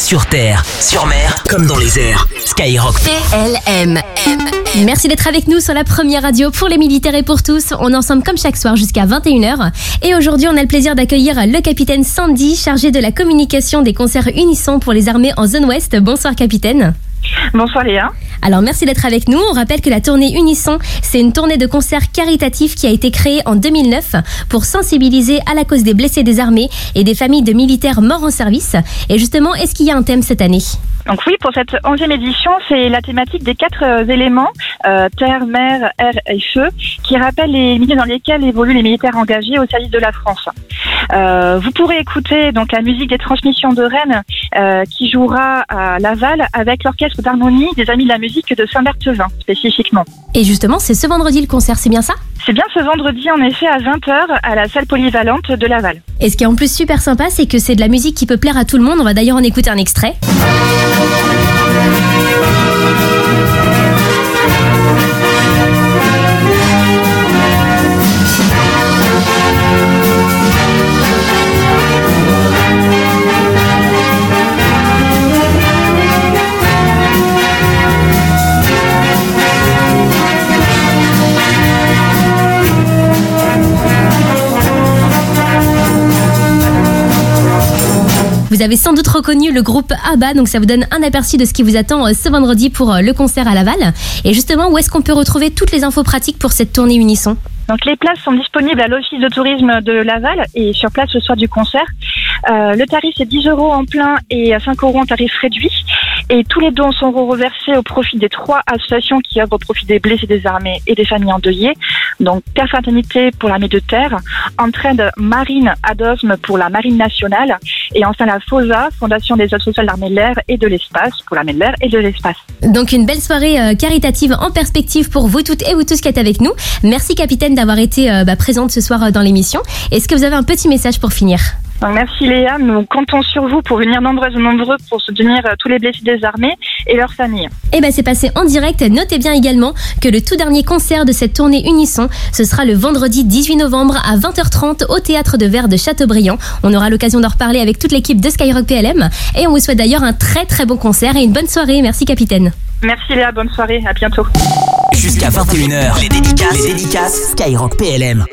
Sur terre, sur mer, comme dans les airs. Skyrock. PLM. Merci d'être avec nous sur la première radio pour les militaires et pour tous. On ensemble comme chaque soir jusqu'à 21h. Et aujourd'hui, on a le plaisir d'accueillir le capitaine Sandy, chargé de la communication des concerts unissons pour les armées en zone ouest. Bonsoir capitaine. Bonsoir Léa. Alors merci d'être avec nous. On rappelle que la tournée Unisson, c'est une tournée de concerts caritatifs qui a été créée en 2009 pour sensibiliser à la cause des blessés des armées et des familles de militaires morts en service. Et justement, est-ce qu'il y a un thème cette année? Donc oui, pour cette onzième édition, c'est la thématique des quatre euh, éléments, euh, terre, mer, air et feu, qui rappellent les milieux dans lesquels évoluent les militaires engagés au service de la France. Euh, vous pourrez écouter donc la musique des transmissions de Rennes qui jouera à Laval avec l'orchestre d'harmonie des Amis de la musique de Saint-Berthevin spécifiquement. Et justement, c'est ce vendredi le concert, c'est bien ça? C'est bien ce vendredi en effet à 20h à la salle polyvalente de Laval. Et ce qui est en plus super sympa, c'est que c'est de la musique qui peut plaire à tout le monde. On va d'ailleurs en écouter un extrait. Vous avez sans doute reconnu le groupe ABBA, donc ça vous donne un aperçu de ce qui vous attend euh, ce vendredi pour euh, le concert à Laval. Et justement, où est-ce qu'on peut retrouver toutes les infos pratiques pour cette tournée Unisson? Donc les places sont disponibles à l'office de tourisme de Laval et sur place ce soir du concert. Euh, le tarif est 10 euros en plein et 5 euros en tarif réduit. Et tous les dons sont reversés au profit des trois associations qui œuvrent au profit des blessés des armées et des familles endeuillées. Donc, Terre Fraternité pour l'armée de terre, Entraide Marine Adosme pour la Marine nationale et enfin la FOSA, Fondation des autres sociales de l'armée de l'air et de l'espace, pour l'armée de l'air et de l'espace. Donc, une belle soirée euh, caritative en perspective pour vous toutes et vous tous qui êtes avec nous. Merci, capitaine, d'avoir été euh, bah, présente ce soir euh, dans l'émission. Est-ce que vous avez un petit message pour finir? Merci Léa, nous comptons sur vous pour venir nombreuses et nombreux pour soutenir euh, tous les blessés des armées et leurs familles. Eh ben c'est passé en direct. Notez bien également que le tout dernier concert de cette tournée Unisson, ce sera le vendredi 18 novembre à 20h30 au théâtre de Verre de Châteaubriand. On aura l'occasion d'en reparler avec toute l'équipe de Skyrock PLM et on vous souhaite d'ailleurs un très très bon concert et une bonne soirée. Merci capitaine. Merci Léa, bonne soirée, à bientôt. Jusqu'à 21h, les dédicaces, les dédicaces Skyrock PLM.